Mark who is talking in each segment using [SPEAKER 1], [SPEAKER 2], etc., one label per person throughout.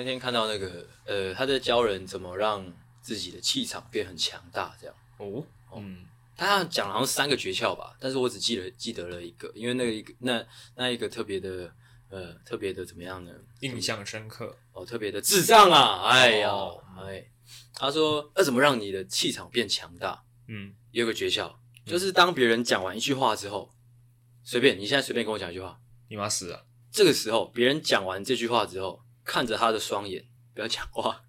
[SPEAKER 1] 那天看到那个，呃，他在教人怎么让自己的气场变很强大，这样。
[SPEAKER 2] 哦，嗯，
[SPEAKER 1] 他讲了好像三个诀窍吧，但是我只记得记得了一个，因为那个一个那那一个特别的，呃，特别的怎么样呢？
[SPEAKER 2] 印象深刻
[SPEAKER 1] 哦，特别的智障啊！哎呀，哦、哎，他说要怎么让你的气场变强大？
[SPEAKER 2] 嗯，
[SPEAKER 1] 有个诀窍，就是当别人讲完一句话之后，随便你现在随便跟我讲一句话，
[SPEAKER 2] 你妈死了。
[SPEAKER 1] 这个时候，别人讲完这句话之后，看着他的双眼，不要讲话，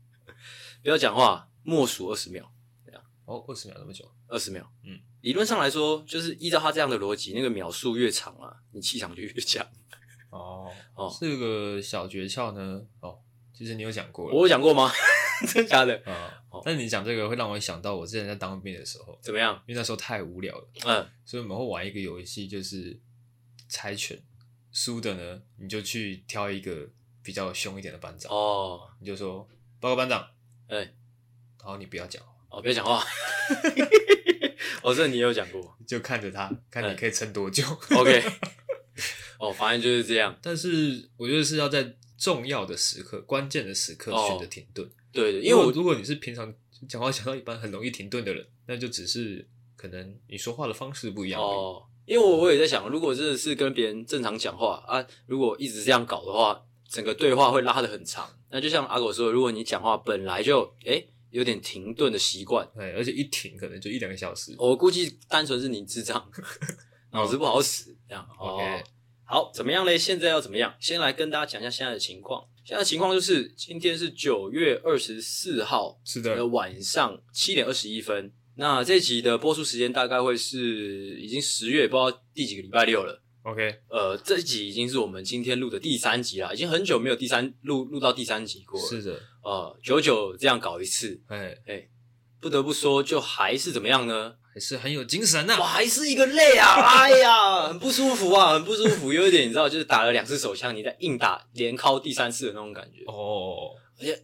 [SPEAKER 1] 不要讲话，默数二十秒，这样。
[SPEAKER 2] 哦，二十秒那么久？
[SPEAKER 1] 二十秒。
[SPEAKER 2] 嗯，
[SPEAKER 1] 理论上来说，就是依照他这样的逻辑，那个秒数越长啊，你气场就越强。
[SPEAKER 2] 哦哦，这个小诀窍呢？哦，其实你有讲过了，
[SPEAKER 1] 我有讲过吗？真的假的？
[SPEAKER 2] 啊、哦，但是你讲这个会让我想到我之前在当兵的时候，
[SPEAKER 1] 怎么样？
[SPEAKER 2] 因为那时候太无聊了，
[SPEAKER 1] 嗯，
[SPEAKER 2] 所以我们会玩一个游戏，就是猜拳。输的呢，你就去挑一个比较凶一点的班长
[SPEAKER 1] 哦，
[SPEAKER 2] 你就说报告班长，
[SPEAKER 1] 哎、欸，
[SPEAKER 2] 然后你不要讲话
[SPEAKER 1] 哦，不要讲话，哦，这你有讲过，
[SPEAKER 2] 就看着他，看你可以撑多久。
[SPEAKER 1] 欸、OK，哦，反正就是这样。
[SPEAKER 2] 但是我觉得是要在重要的时刻、关键的时刻选择停顿。
[SPEAKER 1] 哦、对的，因为我
[SPEAKER 2] 如果你是平常讲话讲到一半很容易停顿的人，那就只是可能你说话的方式不一样
[SPEAKER 1] 哦。因为我我也在想，如果真的是跟别人正常讲话啊，如果一直这样搞的话，整个对话会拉得很长。那就像阿狗说，如果你讲话本来就诶有点停顿的习惯，
[SPEAKER 2] 对，而且一停可能就一两个小时。
[SPEAKER 1] 我估计单纯是你智障，脑子不好使这样。
[SPEAKER 2] OK，
[SPEAKER 1] 哦，好，怎么样嘞？现在要怎么样？先来跟大家讲一下现在的情况。现在情况就是今天是九月二十四号，
[SPEAKER 2] 是的，
[SPEAKER 1] 晚上七点二十一分。那这集的播出时间大概会是已经十月不知道第几个礼拜六了。
[SPEAKER 2] OK，
[SPEAKER 1] 呃，这一集已经是我们今天录的第三集了，已经很久没有第三录录到第三集过了。
[SPEAKER 2] 是的，
[SPEAKER 1] 呃，久久这样搞一次，
[SPEAKER 2] 哎
[SPEAKER 1] 哎，不得不说，就还是怎么样呢？
[SPEAKER 2] 还是很有精神啊！
[SPEAKER 1] 我还是一个累啊，哎呀，很不舒服啊，很不舒服，有一点你知道，就是打了两次手枪，你在硬打连敲第三次的那种感觉。
[SPEAKER 2] 哦。
[SPEAKER 1] 而且，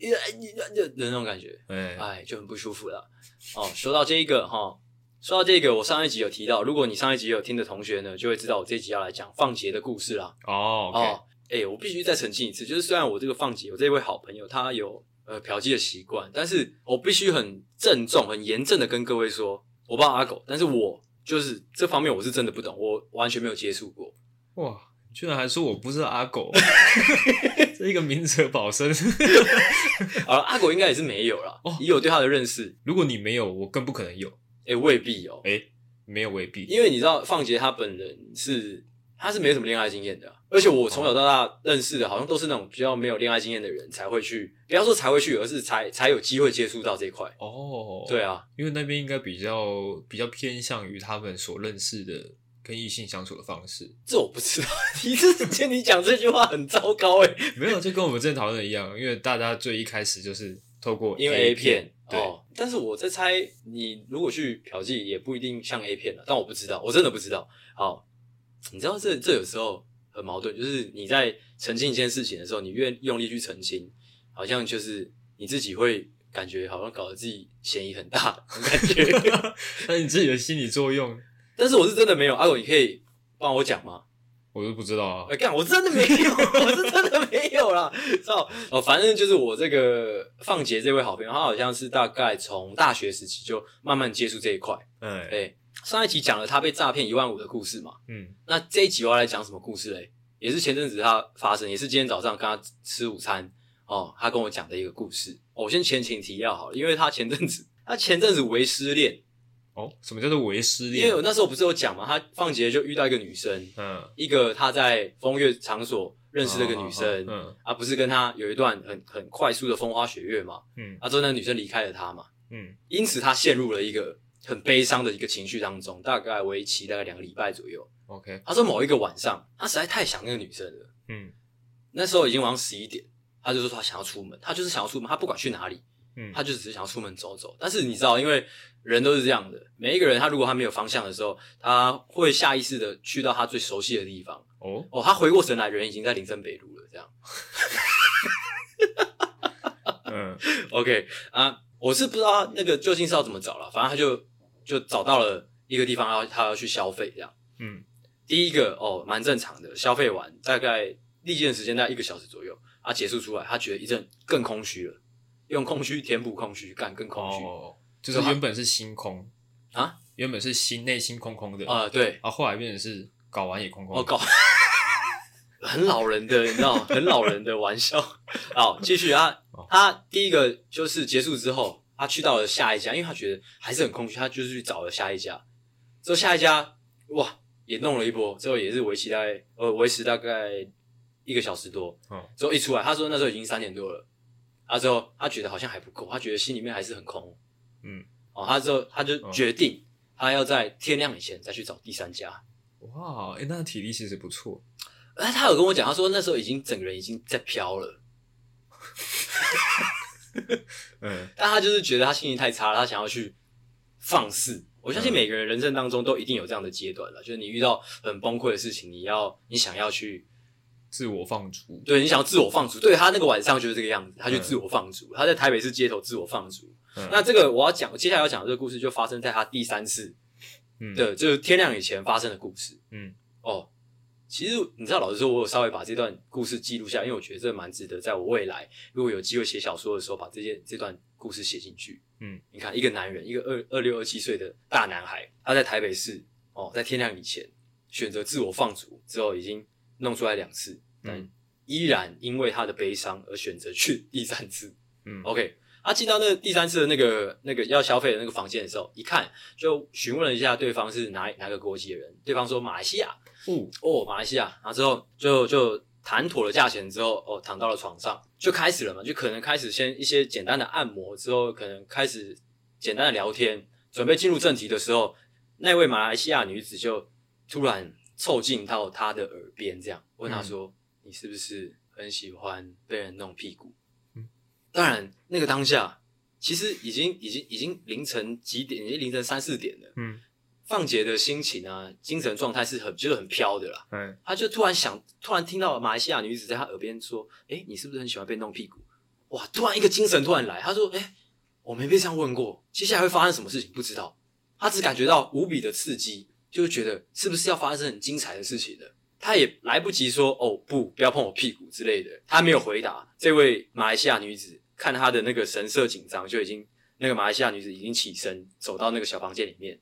[SPEAKER 1] 就的那种感觉，
[SPEAKER 2] 哎，
[SPEAKER 1] 哎，就很不舒服了。哦，说到这一个哈，说到这个，我上一集有提到，如果你上一集有听的同学呢，就会知道我这一集要来讲放杰的故事啦。
[SPEAKER 2] 哦，okay、
[SPEAKER 1] 哦，哎、欸，我必须再澄清一次，就是虽然我这个放杰，我这位好朋友他有呃嫖妓的习惯，但是我必须很郑重、很严正的跟各位说，我不知道阿狗，但是我就是这方面我是真的不懂，我完全没有接触过。
[SPEAKER 2] 哇。居然还说我不是阿狗，这一个明哲保身。
[SPEAKER 1] 好了，阿狗应该也是没有啦。哦，以我对他的认识，
[SPEAKER 2] 如果你没有，我更不可能有。
[SPEAKER 1] 诶、欸、未必哦、喔。
[SPEAKER 2] 诶、欸、没有未必，
[SPEAKER 1] 因为你知道，放杰他本人是他是没什么恋爱经验的、啊，而且我从小到大认识的，好像都是那种比较没有恋爱经验的人才会去，不要说才会去，而是才才有机会接触到这一块。
[SPEAKER 2] 哦，
[SPEAKER 1] 对啊，
[SPEAKER 2] 因为那边应该比较比较偏向于他们所认识的。跟异性相处的方式，
[SPEAKER 1] 这我不知道。第一次听你讲这句话很糟糕诶、欸、
[SPEAKER 2] 没有，就跟我们之前讨论的一样，因为大家最一开始就是透过
[SPEAKER 1] 因为 A 片，
[SPEAKER 2] 对。
[SPEAKER 1] 哦、但是我在猜，你如果去嫖妓，也不一定像 A 片了。但我不知道，我真的不知道。好，你知道这这有时候很矛盾，就是你在澄清一件事情的时候，你越用力去澄清，好像就是你自己会感觉好像搞得自己嫌疑很大，感觉。
[SPEAKER 2] 那你自己的心理作用。
[SPEAKER 1] 但是我是真的没有，阿狗，你可以帮我讲吗？
[SPEAKER 2] 我都不知道啊。
[SPEAKER 1] 哎、欸，干，我真的没有，我是真的没有啦。知道哦，反正就是我这个放杰这位好朋友，他好像是大概从大学时期就慢慢接触这一块。
[SPEAKER 2] 嗯，
[SPEAKER 1] 哎，上一集讲了他被诈骗一万五的故事嘛。
[SPEAKER 2] 嗯，
[SPEAKER 1] 那这一集我要来讲什么故事嘞？也是前阵子他发生，也是今天早上跟他吃午餐哦，他跟我讲的一个故事。哦、我先前情提要好了，因为他前阵子他前阵子为失恋。
[SPEAKER 2] 哦，什么叫做为失恋？
[SPEAKER 1] 因为我那时候不是有讲嘛，他放杰就遇到一个女生，
[SPEAKER 2] 嗯，
[SPEAKER 1] 一个他在风月场所认识的一个女生，
[SPEAKER 2] 嗯，嗯。
[SPEAKER 1] 啊，不是跟他有一段很很快速的风花雪月嘛，
[SPEAKER 2] 嗯，
[SPEAKER 1] 啊，之后那个女生离开了他嘛，
[SPEAKER 2] 嗯，
[SPEAKER 1] 因此他陷入了一个很悲伤的一个情绪当中，大概为期大概两个礼拜左右。
[SPEAKER 2] OK，
[SPEAKER 1] 他说某一个晚上，他实在太想那个女生了，
[SPEAKER 2] 嗯，
[SPEAKER 1] 那时候已经晚上十一点，他就说他想要出门，他就是想要出门，他不管去哪里。
[SPEAKER 2] 嗯，
[SPEAKER 1] 他就只是想要出门走走，但是你知道，因为人都是这样的，每一个人他如果他没有方向的时候，他会下意识的去到他最熟悉的地方。
[SPEAKER 2] 哦
[SPEAKER 1] 哦，他回过神来，人已经在林森北路了，这样。
[SPEAKER 2] 嗯，
[SPEAKER 1] OK 啊，我是不知道那个究竟是要怎么找了，反正他就就找到了一个地方，要他要去消费，这样。
[SPEAKER 2] 嗯，
[SPEAKER 1] 第一个哦，蛮正常的，消费完大概历经的时间大概一个小时左右，啊，结束出来，他觉得一阵更空虚了，用空虚填补空虚，干更空虚，
[SPEAKER 2] 哦，就是原本是心空
[SPEAKER 1] 啊，
[SPEAKER 2] 原本是心内心空空的。
[SPEAKER 1] 啊，对，
[SPEAKER 2] 啊，后来变成是搞完也空空的，
[SPEAKER 1] 哦，搞，很老人的，你知道，很老人的玩笑。好，继续啊，他第一个就是结束之后，他去到了下一家，因为他觉得还是很空虚，他就是去找了下一家，之后下一家，哇。也弄了一波，之后也是维持大概呃维持大概一个小时多，嗯，之后一出来，他说那时候已经三点多了，啊之后他觉得好像还不够，他觉得心里面还是很空，嗯，哦，他之后他就决定他要在天亮以前再去找第三家，
[SPEAKER 2] 哇，哎那体力其实不错，
[SPEAKER 1] 哎，他有跟我讲，他说那时候已经整个人已经在飘了，嗯，但他就是觉得他心情太差了，他想要去放肆。我相信每个人人生当中都一定有这样的阶段了，嗯、就是你遇到很崩溃的事情，你要你想要去
[SPEAKER 2] 自我放逐，
[SPEAKER 1] 对，你想要自我放逐。对，他那个晚上就是这个样子，他就自我放逐，嗯、他在台北市街头自我放逐。嗯、那这个我要讲，接下来要讲的这个故事就发生在他第三次对，就是天亮以前发生的故事。嗯，哦。其实你知道，老实说，我有稍微把这段故事记录下，因为我觉得这蛮值得，在我未来如果有机会写小说的时候，把这件这段故事写进去。嗯，你看，一个男人，一个二二六二七岁的大男孩，他在台北市哦，在天亮以前选择自我放逐，之后已经弄出来两次，但依然因为他的悲伤而选择去第三次。嗯，OK，他进到那第三次的那个那个要消费的那个房间的时候，一看就询问了一下对方是哪哪个国籍的人，对方说马来西亚。嗯哦，马来西亚，然后之后就就谈妥了价钱之后，哦，躺到了床上，就开始了嘛，就可能开始先一些简单的按摩，之后可能开始简单的聊天，准备进入正题的时候，那位马来西亚女子就突然凑近到他的耳边，这样问他说：“嗯、你是不是很喜欢被人弄屁股？”嗯，当然，那个当下其实已经已经已经凌晨几点，已经凌晨三四点了。嗯。放杰的心情啊，精神状态是很就是很飘的啦。嗯，他就突然想，突然听到马来西亚女子在他耳边说：“哎、欸，你是不是很喜欢被弄屁股？”哇，突然一个精神突然来，他说：“哎、欸，我没被这样问过，接下来会发生什么事情不知道。”他只感觉到无比的刺激，就觉得是不是要发生很精彩的事情了。他也来不及说：“哦，不，不要碰我屁股之类的。”他没有回答。这位马来西亚女子看他的那个神色紧张，就已经那个马来西亚女子已经起身走到那个小房间里面。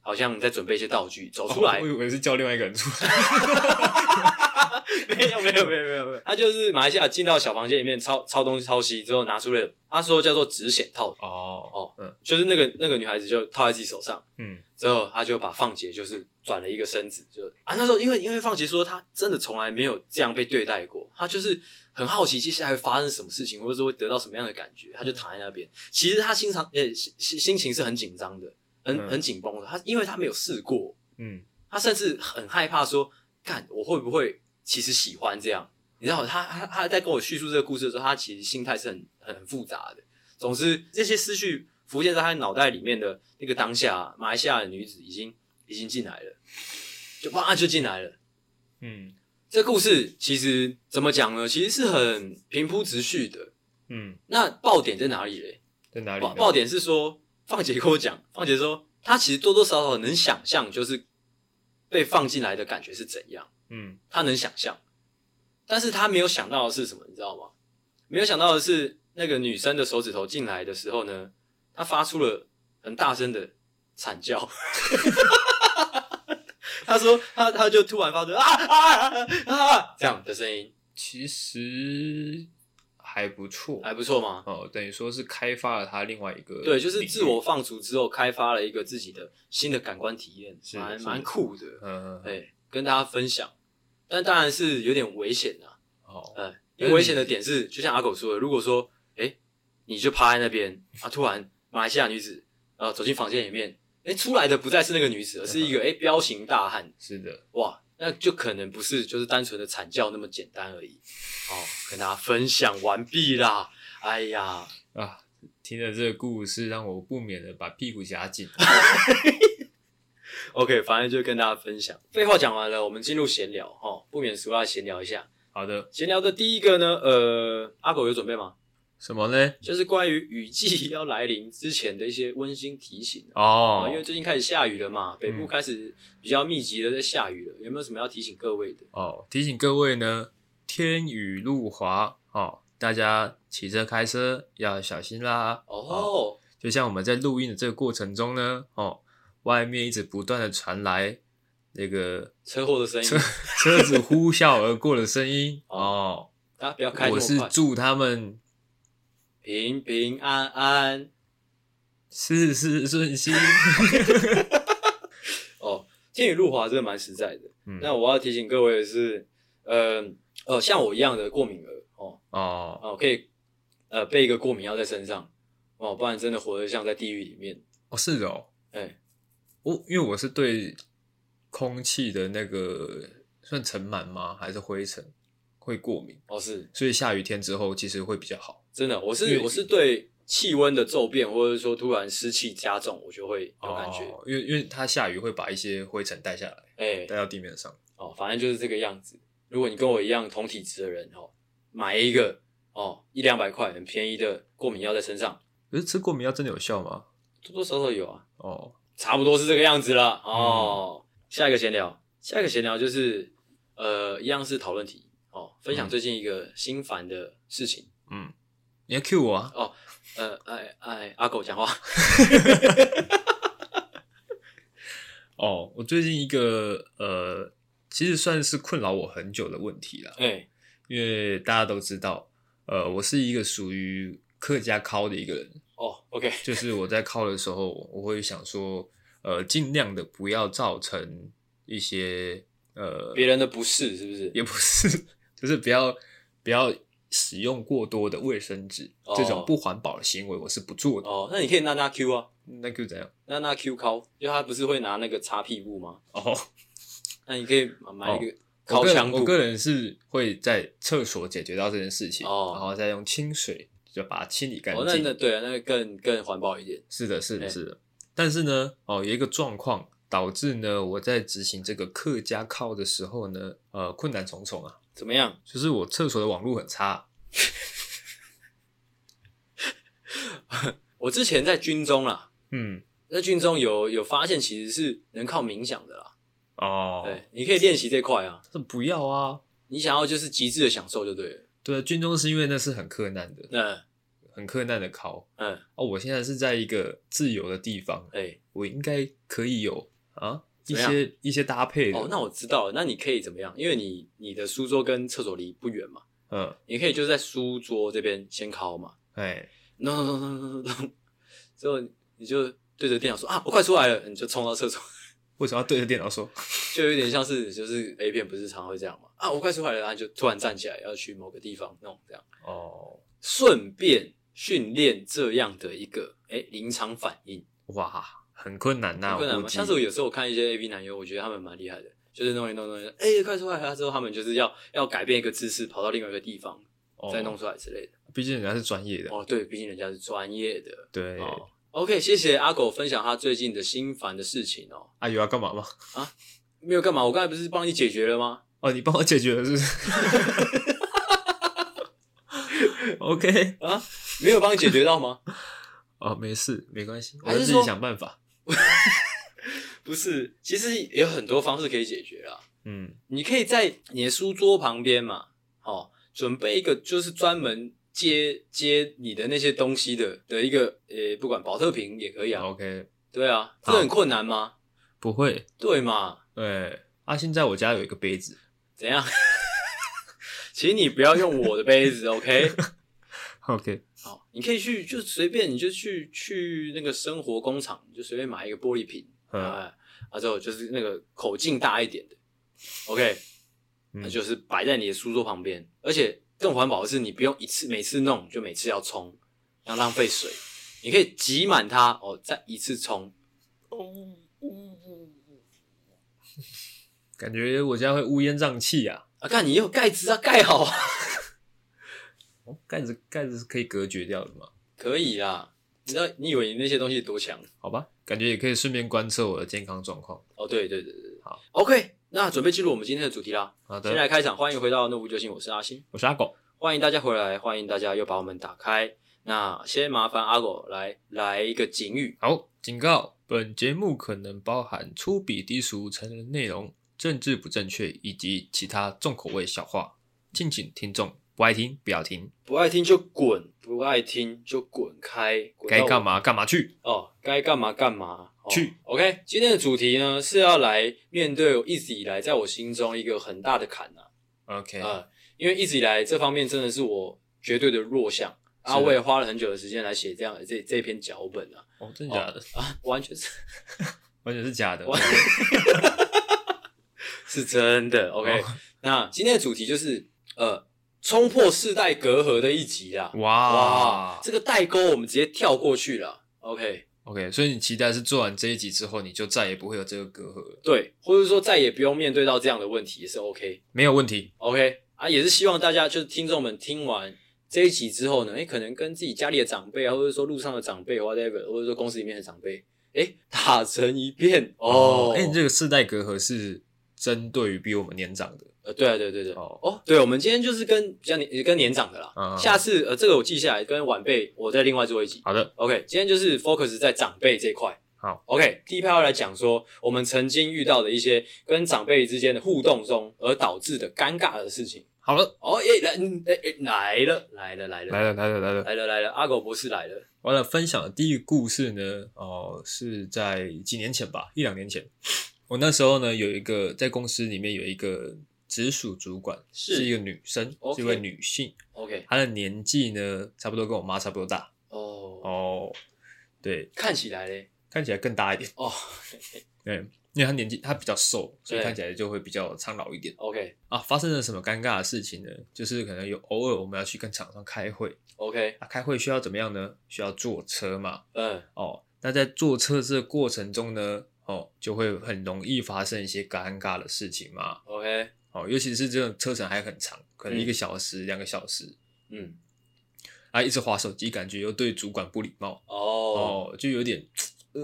[SPEAKER 1] 好像在准备一些道具，走出来。
[SPEAKER 2] 哦、我以为是叫另外一个人出来。
[SPEAKER 1] 没有没有没有没有。没有，他就是马来西亚进到小房间里面抄抄东西抄西之后拿出了，他说叫做止血套。哦哦，嗯，就是那个那个女孩子就套在自己手上，嗯，之后他就把放杰就是转了一个身子，就啊那时候因为因为放杰说他真的从来没有这样被对待过，他就是很好奇接下来会发生什么事情，或者说会得到什么样的感觉，他就躺在那边。其实他心肠呃心心情是很紧张的。很很紧绷的，他因为他没有试过，嗯，他甚至很害怕说，看我会不会其实喜欢这样？你知道，他他他在跟我叙述这个故事的时候，他其实心态是很很复杂的。总之，这些思绪浮现在他脑袋里面的那个当下，马来西亚的女子已经已经进来了，就哇就进来了。嗯，这故事其实怎么讲呢？其实是很平铺直叙的。嗯，那爆点在哪里嘞？
[SPEAKER 2] 在哪里？
[SPEAKER 1] 爆爆点是说。放姐跟我讲，放姐说她其实多多少少能想象，就是被放进来的感觉是怎样。嗯，他能想象，但是他没有想到的是什么，你知道吗？没有想到的是，那个女生的手指头进来的时候呢，她发出了很大声的惨叫。他说他他就突然发出啊啊啊啊这样的声音，
[SPEAKER 2] 其实。还不错，
[SPEAKER 1] 还不错吗？
[SPEAKER 2] 哦，等于说是开发了他另外一个，
[SPEAKER 1] 对，就是自我放逐之后开发了一个自己的新的感官体验，蛮蛮酷的。嗯嗯，对，跟大家分享，但当然是有点危险的。哦，嗯，因为危险的点是，就像阿狗说的，如果说，诶，你就趴在那边，啊，突然马来西亚女子呃走进房间里面，诶，出来的不再是那个女子，而是一个诶彪形大汉。
[SPEAKER 2] 是的，
[SPEAKER 1] 哇。那就可能不是就是单纯的惨叫那么简单而已，哦，跟大家分享完毕啦。哎呀
[SPEAKER 2] 啊，听了这个故事，让我不免的把屁股夹紧。
[SPEAKER 1] OK，反正就跟大家分享。废话讲完了，我们进入闲聊哦，不免俗要闲聊一下。
[SPEAKER 2] 好的，
[SPEAKER 1] 闲聊的第一个呢，呃，阿狗有准备吗？
[SPEAKER 2] 什么呢？
[SPEAKER 1] 就是关于雨季 要来临之前的一些温馨提醒哦。因为最近开始下雨了嘛，北部开始比较密集的在下雨了。有没有什么要提醒各位的？
[SPEAKER 2] 哦，提醒各位呢，天雨路滑哦，大家骑车开车要小心啦。
[SPEAKER 1] 哦，
[SPEAKER 2] 哦，就像我们在录音的这个过程中呢，哦，外面一直不断的传来那个
[SPEAKER 1] 车祸的声音，
[SPEAKER 2] 车 车子呼啸而过的声音。哦，
[SPEAKER 1] 大家不要开，
[SPEAKER 2] 我是祝他们
[SPEAKER 1] 平平安安，
[SPEAKER 2] 事事顺心。
[SPEAKER 1] 哦，天雨路滑真的蛮实在的。嗯，那我要提醒各位的是，呃呃，像我一样的过敏儿。哦哦哦，可以，呃，备一个过敏药在身上，哦，不然真的活得像在地狱里面。
[SPEAKER 2] 哦，是的哦，哎、欸，我因为我是对空气的那个算尘螨吗？还是灰尘会过敏？
[SPEAKER 1] 哦，是，
[SPEAKER 2] 所以下雨天之后其实会比较好。
[SPEAKER 1] 真的，我是我是对气温的骤变，或者说突然湿气加重，我就会有感觉。
[SPEAKER 2] 哦、因为因为它下雨会把一些灰尘带下来，哎、欸，带到地面上。
[SPEAKER 1] 哦，反正就是这个样子。如果你跟我一样同体质的人，哦。买一个哦，一两百块很便宜的过敏药在身上。
[SPEAKER 2] 可是吃过敏药真的有效吗？
[SPEAKER 1] 多多少少有啊。哦，差不多是这个样子了。哦，嗯、下一个闲聊，下一个闲聊就是呃，一样是讨论题哦，分享最近一个心烦的事情。
[SPEAKER 2] 嗯，你要 cue 我啊？
[SPEAKER 1] 哦，呃，哎哎，阿狗讲话。
[SPEAKER 2] 哦，我最近一个呃，其实算是困扰我很久的问题了。哎、欸。因为大家都知道，呃，我是一个属于客家尻的一个人
[SPEAKER 1] 哦。OK，
[SPEAKER 2] 就是我在靠的时候，我会想说，呃，尽量的不要造成一些呃
[SPEAKER 1] 别人的不适，是不是？
[SPEAKER 2] 也不是，就是不要不要使用过多的卫生纸，哦、这种不环保的行为，我是不做的。
[SPEAKER 1] 哦，那你可以拿拿 Q 啊，
[SPEAKER 2] 那 Q 怎样？
[SPEAKER 1] 拿拿 Q 靠，因为他不是会拿那个擦屁股吗？
[SPEAKER 2] 哦，
[SPEAKER 1] 那你可以买一个。哦
[SPEAKER 2] 我个人我个人是会在厕所解决到这件事情，哦、然后再用清水就把它清理干净。
[SPEAKER 1] 哦，那那对啊，那个更更环保一点。
[SPEAKER 2] 是的，是的，是的。欸、但是呢，哦，有一个状况导致呢，我在执行这个客家靠的时候呢，呃，困难重重啊。
[SPEAKER 1] 怎么样？
[SPEAKER 2] 就是我厕所的网络很差。
[SPEAKER 1] 我之前在军中啦，
[SPEAKER 2] 嗯，
[SPEAKER 1] 在军中有有发现，其实是能靠冥想的啦。
[SPEAKER 2] 哦，
[SPEAKER 1] 对，你可以练习这块啊。
[SPEAKER 2] 这不要啊！
[SPEAKER 1] 你想要就是极致的享受就对了。
[SPEAKER 2] 对，军中是因为那是很困难的，
[SPEAKER 1] 嗯，
[SPEAKER 2] 很困难的考。
[SPEAKER 1] 嗯，
[SPEAKER 2] 哦，我现在是在一个自由的地方，
[SPEAKER 1] 哎、欸，
[SPEAKER 2] 我应该可以有啊一些一些搭配的。
[SPEAKER 1] 哦，那我知道了，那你可以怎么样？因为你你的书桌跟厕所离不远嘛，
[SPEAKER 2] 嗯，
[SPEAKER 1] 你可以就在书桌这边先考嘛，
[SPEAKER 2] 哎
[SPEAKER 1] ，no no no no no no，之后你就对着电脑说啊，我快出来了，你就冲到厕所。
[SPEAKER 2] 为什么要对着电脑说？
[SPEAKER 1] 就有点像是，就是 A 片不是常会这样嘛？啊，我快出来了，然后就突然站起来要去某个地方弄这样。
[SPEAKER 2] 哦，
[SPEAKER 1] 顺便训练这样的一个哎临场反应。
[SPEAKER 2] 哇，很困难呐、啊，
[SPEAKER 1] 很困难吗？像是我有时候我看一些 A V 男优，我觉得他们蛮厉害的，就是弄一弄弄一弄，哎、欸，快出来了之后，他们就是要要改变一个姿势，跑到另外一个地方、哦、再弄出来之类的。
[SPEAKER 2] 毕竟人家是专业的。
[SPEAKER 1] 哦，对，毕竟人家是专业的。
[SPEAKER 2] 对。
[SPEAKER 1] 哦 OK，谢谢阿狗分享他最近的心烦的事情哦。
[SPEAKER 2] 阿有要干嘛吗？
[SPEAKER 1] 啊，没有干嘛，我刚才不是帮你解决了吗？
[SPEAKER 2] 哦，你帮我解决了是不是？OK
[SPEAKER 1] 啊，没有帮你解决到吗？
[SPEAKER 2] 哦，没事，没关系，我自己想办法。
[SPEAKER 1] 不是，其实有很多方式可以解决啦。
[SPEAKER 2] 嗯，
[SPEAKER 1] 你可以在你的书桌旁边嘛，哦，准备一个就是专门。接接你的那些东西的的一个呃、欸，不管保特瓶也可以啊。
[SPEAKER 2] OK，
[SPEAKER 1] 对啊，这很困难吗？
[SPEAKER 2] 不会，
[SPEAKER 1] 对嘛？
[SPEAKER 2] 对。阿、啊、现在我家有一个杯子，
[SPEAKER 1] 怎样？请你不要用我的杯子，OK？OK。好，你可以去就随便，你就去去那个生活工厂，你就随便买一个玻璃瓶，哎、嗯，啊之后就是那个口径大一点的，OK，、嗯、那就是摆在你的书桌旁边，而且。更环保的是，你不用一次每次弄就每次要冲，要浪费水。你可以挤满它哦，再一次冲。
[SPEAKER 2] 哦 感觉我家会乌烟瘴气啊！
[SPEAKER 1] 啊，看你有盖子啊，盖好啊。
[SPEAKER 2] 哦，盖子盖子是可以隔绝掉的吗？
[SPEAKER 1] 可以啊。你知道你以为你那些东西多强？
[SPEAKER 2] 好吧，感觉也可以顺便观测我的健康状况。
[SPEAKER 1] 哦，对对对对，
[SPEAKER 2] 好
[SPEAKER 1] ，OK。那准备进入我们今天的主题啦。
[SPEAKER 2] 好的，
[SPEAKER 1] 先来开场，欢迎回到《怒不救星》，我是阿星，
[SPEAKER 2] 我是阿狗，
[SPEAKER 1] 欢迎大家回来，欢迎大家又把我们打开。那先麻烦阿狗来来一个警语。
[SPEAKER 2] 好，警告：本节目可能包含粗鄙低俗成人内容、政治不正确以及其他重口味笑话，敬请听众不爱听不要听，
[SPEAKER 1] 不爱听就滚，不爱听就滚开，
[SPEAKER 2] 该干嘛干嘛去
[SPEAKER 1] 哦，该干嘛干嘛、哦、
[SPEAKER 2] 去。
[SPEAKER 1] OK，今天的主题呢是要来面对我一直以来在我心中一个很大的坎啊。
[SPEAKER 2] OK，
[SPEAKER 1] 啊、呃，因为一直以来这方面真的是我绝对的弱项啊，我也花了很久的时间来写这样的这这篇脚本啊。
[SPEAKER 2] 哦，真的假的？
[SPEAKER 1] 哦、啊，完全是，
[SPEAKER 2] 完全是假的，
[SPEAKER 1] 是真的。OK，、哦、那今天的主题就是呃。冲破世代隔阂的一集啦！
[SPEAKER 2] 哇
[SPEAKER 1] 哇，这个代沟我们直接跳过去了。OK
[SPEAKER 2] OK，所以你期待是做完这一集之后，你就再也不会有这个隔阂了。
[SPEAKER 1] 对，或者说再也不用面对到这样的问题也是 OK，
[SPEAKER 2] 没有问题。
[SPEAKER 1] OK 啊，也是希望大家就是听众们听完这一集之后呢，诶、欸，可能跟自己家里的长辈啊，或者说路上的长辈，whatever，或者说公司里面的长辈，诶、欸，打成一片哦。
[SPEAKER 2] 哎、欸，你这个世代隔阂是针对于比我们年长的。
[SPEAKER 1] 呃，对啊，对对对，哦哦，对，我们今天就是跟比较年跟年长的啦，嗯、下次呃，这个我记下来，跟晚辈我再另外做一集。
[SPEAKER 2] 好的
[SPEAKER 1] ，OK，今天就是 focus 在长辈这一块。
[SPEAKER 2] 好
[SPEAKER 1] ，OK，第一趴要来讲说我们曾经遇到的一些跟长辈之间的互动中而导致的尴尬的事情。
[SPEAKER 2] 好了，
[SPEAKER 1] 哦耶，来，哎哎，来了，来了，来了，
[SPEAKER 2] 来了，来了，来了，
[SPEAKER 1] 来了，来了，阿狗博士来了。
[SPEAKER 2] 完了，分享的第一个故事呢，哦、呃，是在几年前吧，一两年前，我那时候呢有一个在公司里面有一个。直属主管是，是一个女生，okay. 是一位女性。
[SPEAKER 1] OK，
[SPEAKER 2] 她的年纪呢，差不多跟我妈差不多大。
[SPEAKER 1] 哦、
[SPEAKER 2] oh. 哦，对，
[SPEAKER 1] 看起来嘞，
[SPEAKER 2] 看起来更大一点。哦、
[SPEAKER 1] oh.
[SPEAKER 2] 对，因为她年纪她比较瘦，所以看起来就会比较苍老一点。
[SPEAKER 1] OK，
[SPEAKER 2] 啊，发生了什么尴尬的事情呢？就是可能有偶尔我们要去跟厂商开会。
[SPEAKER 1] OK，
[SPEAKER 2] 啊，开会需要怎么样呢？需要坐车嘛。
[SPEAKER 1] 嗯，
[SPEAKER 2] 哦，那在坐车这个过程中呢，哦，就会很容易发生一些尴尬的事情嘛。
[SPEAKER 1] OK。
[SPEAKER 2] 哦，尤其是这种车程还很长，可能一个小时、两、嗯、个小时，
[SPEAKER 1] 嗯，
[SPEAKER 2] 啊，一直划手机，感觉又对主管不礼貌
[SPEAKER 1] 哦，
[SPEAKER 2] 哦，就有点，呃，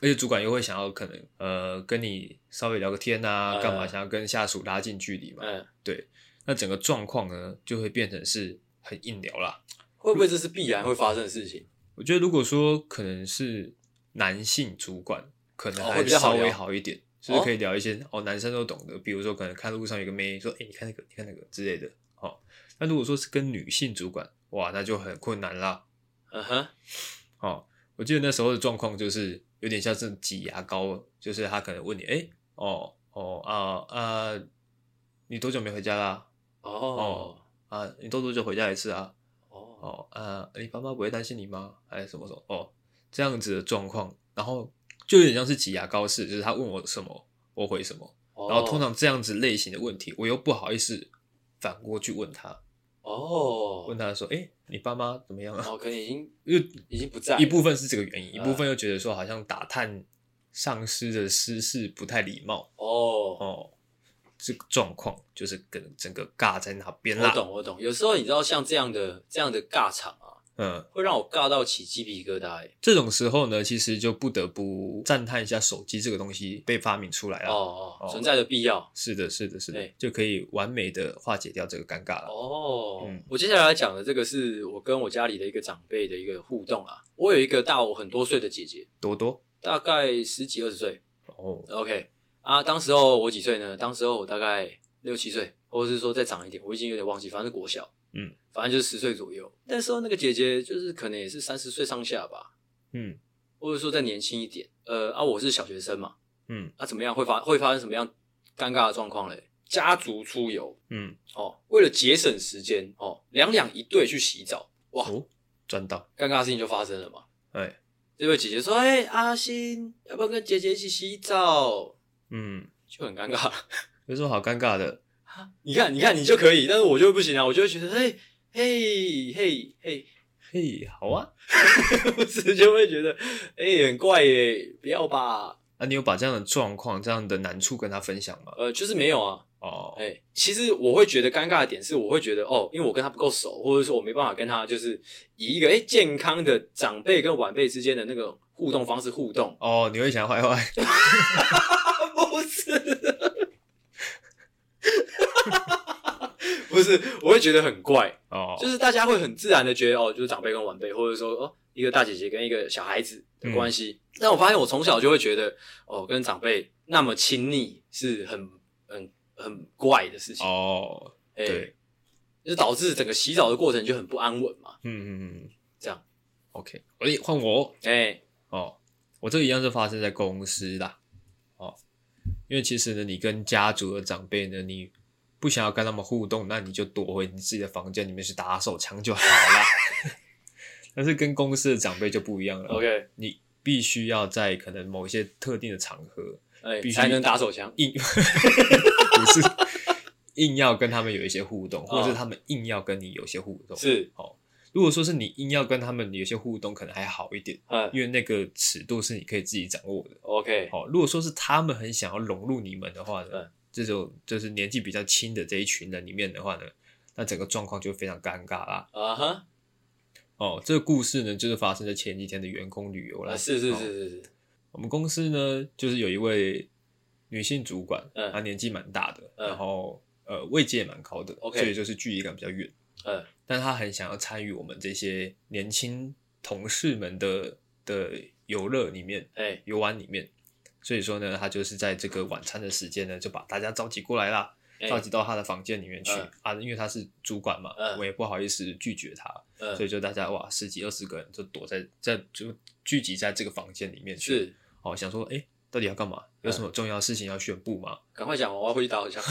[SPEAKER 2] 而且主管又会想要可能呃跟你稍微聊个天啊，干、嗯、嘛，想要跟下属拉近距离嘛，嗯，对，那整个状况呢就会变成是很硬聊啦，
[SPEAKER 1] 会不会这是必然会发生的事情？
[SPEAKER 2] 我觉得如果说可能是男性主管，可能还稍微好一点。就是可以聊一些哦，哦，男生都懂的，比如说可能看路上有个妹说，哎、欸，你看那个，你看那个之类的，哦。那如果说是跟女性主管，哇，那就很困难啦。
[SPEAKER 1] 嗯哼，
[SPEAKER 2] 哦，我记得那时候的状况就是有点像是挤牙膏，就是他可能问你，哎、欸，哦，哦，啊啊，你多久没回家啦？
[SPEAKER 1] 哦，
[SPEAKER 2] 哦，啊，你多多久回家一次啊？
[SPEAKER 1] 哦，
[SPEAKER 2] 哦，啊，你爸妈不会担心你吗？还是什么什么？哦，这样子的状况，然后。就有点像是挤牙膏式，就是他问我什么，我回什么。Oh. 然后通常这样子类型的问题，我又不好意思反过去问他。
[SPEAKER 1] 哦、oh.，
[SPEAKER 2] 问他说：“哎、欸，你爸妈怎么样啊？”
[SPEAKER 1] 哦，可能已经
[SPEAKER 2] 又
[SPEAKER 1] 已经不在。
[SPEAKER 2] 一部分是这个原因，uh. 一部分又觉得说好像打探上司的私事不太礼貌。
[SPEAKER 1] 哦、oh.
[SPEAKER 2] 哦，这个状况就是跟整个尬在那边啦。
[SPEAKER 1] 我懂，我懂。有时候你知道，像这样的这样的尬场啊。
[SPEAKER 2] 嗯，
[SPEAKER 1] 会让我尬到起鸡皮疙瘩。哎，
[SPEAKER 2] 这种时候呢，其实就不得不赞叹一下手机这个东西被发明出来了。
[SPEAKER 1] 哦哦，存在的必要。
[SPEAKER 2] 是的，是的，是的，就可以完美的化解掉这个尴尬了。
[SPEAKER 1] 哦，嗯，我接下来讲的这个是我跟我家里的一个长辈的一个互动啊。我有一个大我很多岁的姐姐，
[SPEAKER 2] 多多，
[SPEAKER 1] 大概十几二十岁。
[SPEAKER 2] 哦
[SPEAKER 1] ，OK 啊，当时候我几岁呢？当时候我大概六七岁，或者是说再长一点，我已经有点忘记，反正是国小。
[SPEAKER 2] 嗯，
[SPEAKER 1] 反正就是十岁左右。那时候那个姐姐就是可能也是三十岁上下吧，
[SPEAKER 2] 嗯，
[SPEAKER 1] 或者说再年轻一点。呃啊，我是小学生嘛，
[SPEAKER 2] 嗯，
[SPEAKER 1] 啊怎么样会发会发生什么样尴尬的状况嘞？家族出游，
[SPEAKER 2] 嗯，
[SPEAKER 1] 哦，为了节省时间，哦，两两一对去洗澡，哇，
[SPEAKER 2] 赚、哦、到，
[SPEAKER 1] 尴尬的事情就发生了嘛。
[SPEAKER 2] 哎，
[SPEAKER 1] 这位姐姐说：“哎、欸，阿星，要不要跟姐姐一起洗澡？”
[SPEAKER 2] 嗯，
[SPEAKER 1] 就很尴尬，
[SPEAKER 2] 有什么好尴尬的？
[SPEAKER 1] 你看，你看，你就可以，但是我就不行啊！我就会觉得，嘿，嘿，嘿，嘿，
[SPEAKER 2] 嘿，好啊，
[SPEAKER 1] 不是就会觉得，哎、欸，很怪耶，不要吧？
[SPEAKER 2] 啊，你有把这样的状况、这样的难处跟他分享吗？
[SPEAKER 1] 呃，就是没有啊。
[SPEAKER 2] 哦，
[SPEAKER 1] 哎、欸，其实我会觉得尴尬的点是，我会觉得哦，因为我跟他不够熟，或者说我没办法跟他就是以一个哎、欸、健康的长辈跟晚辈之间的那个互动方式互动。
[SPEAKER 2] 哦，你会想坏坏？
[SPEAKER 1] 不是。不是，我会觉得很怪
[SPEAKER 2] 哦，oh.
[SPEAKER 1] 就是大家会很自然的觉得哦，就是长辈跟晚辈，或者说哦，一个大姐姐跟一个小孩子的关系。嗯、但我发现我从小就会觉得哦，跟长辈那么亲密是很很很怪的事情
[SPEAKER 2] 哦。
[SPEAKER 1] 哎、
[SPEAKER 2] 对，
[SPEAKER 1] 就导致整个洗澡的过程就很不安稳嘛。
[SPEAKER 2] 嗯嗯嗯，
[SPEAKER 1] 这样
[SPEAKER 2] ，OK，哎，换我，
[SPEAKER 1] 哎、欸，
[SPEAKER 2] 哦，我这个一样是发生在公司啦，哦，因为其实呢，你跟家族的长辈呢，你不想要跟他们互动，那你就躲回你自己的房间里面去打手枪就好了。但是跟公司的长辈就不一样了
[SPEAKER 1] ，OK，
[SPEAKER 2] 你必须要在可能某一些特定的场合，
[SPEAKER 1] 才能打手枪，
[SPEAKER 2] 硬 不是。硬要跟他们有一些互动，或者是他们硬要跟你有些互动，
[SPEAKER 1] 是
[SPEAKER 2] 哦。如果说是你硬要跟他们有些互动，可能还好一点，
[SPEAKER 1] 嗯，
[SPEAKER 2] 因为那个尺度是你可以自己掌握的。
[SPEAKER 1] OK，
[SPEAKER 2] 好，如果说是他们很想要融入你们的话呢，
[SPEAKER 1] 嗯，
[SPEAKER 2] 这种就是年纪比较轻的这一群人里面的话呢，那整个状况就非常尴尬啦。
[SPEAKER 1] 啊哈，
[SPEAKER 2] 哦，这个故事呢，就是发生在前几天的员工旅游啦。
[SPEAKER 1] 是是是是是，
[SPEAKER 2] 我们公司呢，就是有一位女性主管，
[SPEAKER 1] 嗯，
[SPEAKER 2] 她年纪蛮大的，
[SPEAKER 1] 嗯，
[SPEAKER 2] 然后。呃，位阶也蛮高的
[SPEAKER 1] ，OK，
[SPEAKER 2] 所以就是距离感比较远。
[SPEAKER 1] 嗯，
[SPEAKER 2] 但她很想要参与我们这些年轻同事们的的游乐里面，
[SPEAKER 1] 哎、欸，
[SPEAKER 2] 游玩里面。所以说呢，他就是在这个晚餐的时间呢，就把大家召集过来啦，欸、召集到他的房间里面去、嗯、啊。因为他是主管嘛，嗯、我也不好意思拒绝他，
[SPEAKER 1] 嗯、
[SPEAKER 2] 所以就大家哇，十几二十个人就躲在在就聚集在这个房间里面去。
[SPEAKER 1] 是，
[SPEAKER 2] 哦，想说，哎、欸。到底要干嘛？有什么重要的事情要宣布吗？
[SPEAKER 1] 赶、嗯、快讲，我要回去打手枪。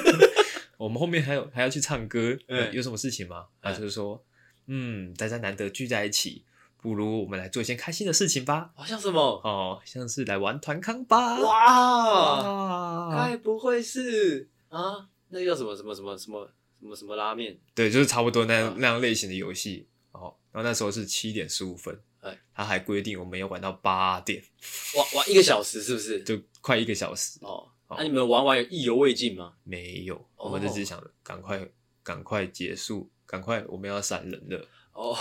[SPEAKER 2] 我们后面还有还要去唱歌，
[SPEAKER 1] 嗯、
[SPEAKER 2] 有什么事情吗？他、嗯、就是说，嗯，大家难得聚在一起，不如我们来做一件开心的事情吧。
[SPEAKER 1] 好像什么？
[SPEAKER 2] 哦，像是来玩团康吧。
[SPEAKER 1] 哇，该不会是啊？那叫什么什么什么什么什么什么拉面？
[SPEAKER 2] 对，就是差不多那样、啊、那样类型的游戏。哦，然后那时候是七点十五分。他还规定我们要玩到八点，
[SPEAKER 1] 玩玩一个小时是不是？
[SPEAKER 2] 就快一个小时
[SPEAKER 1] 哦。那、啊、你们玩完有意犹未尽吗？
[SPEAKER 2] 没有，我们就只想着赶快赶快结束，赶快我们要闪人了。
[SPEAKER 1] 哦，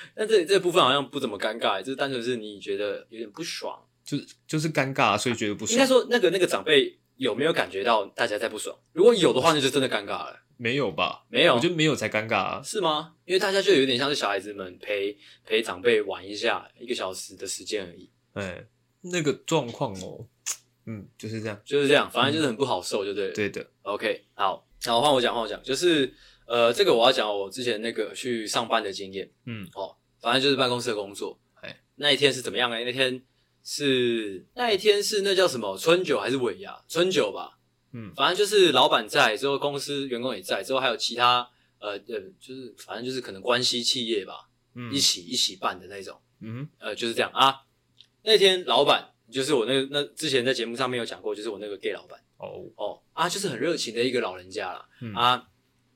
[SPEAKER 1] 那这这部分好像不怎么尴尬，就是单纯是你觉得有点不爽，
[SPEAKER 2] 就是就是尴尬，所以觉得不爽。
[SPEAKER 1] 应该说那个那个长辈有没有感觉到大家在不爽？如果有的话，那就真的尴尬了。
[SPEAKER 2] 没有吧？
[SPEAKER 1] 没有，
[SPEAKER 2] 我觉得没有才尴尬啊。
[SPEAKER 1] 是吗？因为大家就有点像是小孩子们陪陪长辈玩一下一个小时的时间而已。
[SPEAKER 2] 哎，那个状况哦，嗯，就是这样，
[SPEAKER 1] 就是这样，反正就是很不好受，就对了。
[SPEAKER 2] 对的。
[SPEAKER 1] OK，好，好，换我讲，换我讲，就是呃，这个我要讲我之前那个去上班的经验。
[SPEAKER 2] 嗯，
[SPEAKER 1] 哦，反正就是办公室的工作。
[SPEAKER 2] 哎，
[SPEAKER 1] 那一天是怎么样呢？那天是那一天是那叫什么春酒还是尾牙？春酒吧。
[SPEAKER 2] 嗯，
[SPEAKER 1] 反正就是老板在之后，公司员工也在之后，还有其他呃呃，就是反正就是可能关系企业吧，
[SPEAKER 2] 嗯，
[SPEAKER 1] 一起一起办的那种，
[SPEAKER 2] 嗯，
[SPEAKER 1] 呃，就是这样啊。那天老板就是我那个那之前在节目上面有讲过，就是我那个 gay 老板
[SPEAKER 2] 哦
[SPEAKER 1] 哦啊，就是很热情的一个老人家啦，
[SPEAKER 2] 嗯、
[SPEAKER 1] 啊。